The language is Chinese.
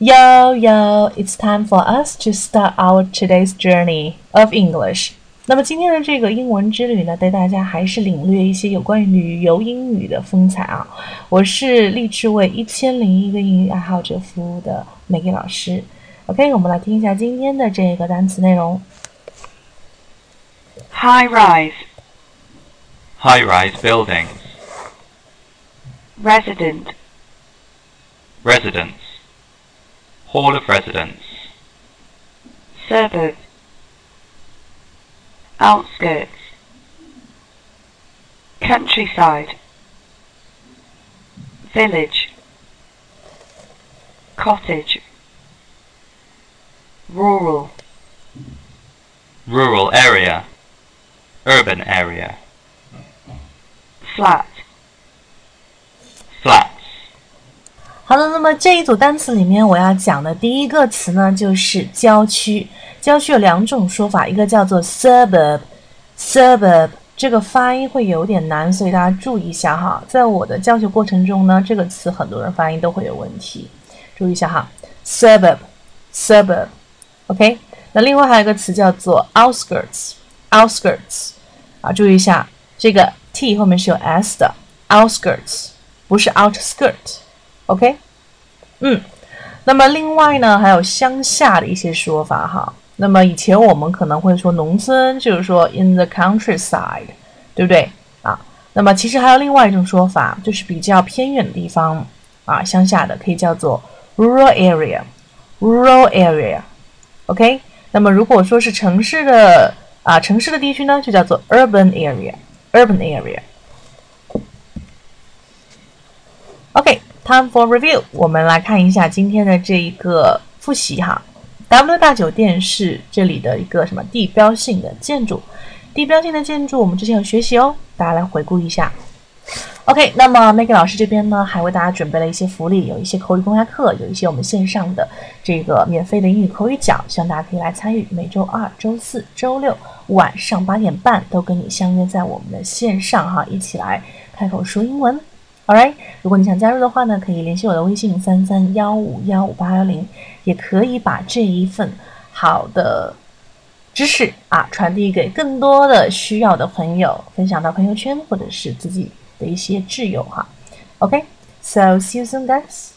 Yo yo, it's time for us to start our today's journey of English. 那么今天的这个英文之旅呢，带大家还是领略一些有关于旅游英语的风采啊。我是立志为一千零一个英语爱好者服务的 Maggie 老师。OK，我们来听一下今天的这个单词内容。High rise, High rise buildings. resident, Residence. Hall of residence. suburb, outskirts, countryside, village, cottage, rural, Rural area. Urban area. flat, Flats. 好的，那么这一组单词里面，我要讲的第一个词呢，就是郊区。郊区有两种说法，一个叫做 suburb，suburb 这个发音会有点难，所以大家注意一下哈。在我的教学过程中呢，这个词很多人发音都会有问题，注意一下哈。suburb，suburb，OK。那另外还有一个词叫做 outskirts，outskirts 啊，注意一下这个 t 后面是有 s 的，outskirts 不是 outskirt。OK，嗯，那么另外呢，还有乡下的一些说法哈。那么以前我们可能会说农村，就是说 in the countryside，对不对啊？那么其实还有另外一种说法，就是比较偏远的地方啊，乡下的可以叫做 rural area，rural area。OK，那么如果说是城市的啊，城市的地区呢，就叫做 urban area，urban area。Time for review，我们来看一下今天的这一个复习哈。W 大酒店是这里的一个什么地标性的建筑？地标性的建筑我们之前有学习哦，大家来回顾一下。OK，那么 Maggie 老师这边呢，还为大家准备了一些福利，有一些口语公开课，有一些我们线上的这个免费的英语口语角，希望大家可以来参与。每周二、周四周六晚上八点半都跟你相约在我们的线上哈，一起来开口说英文。Alright，如果你想加入的话呢，可以联系我的微信三三幺五幺五八幺零，也可以把这一份好的知识啊传递给更多的需要的朋友，分享到朋友圈或者是自己的一些挚友哈。OK，so see you soon, guys.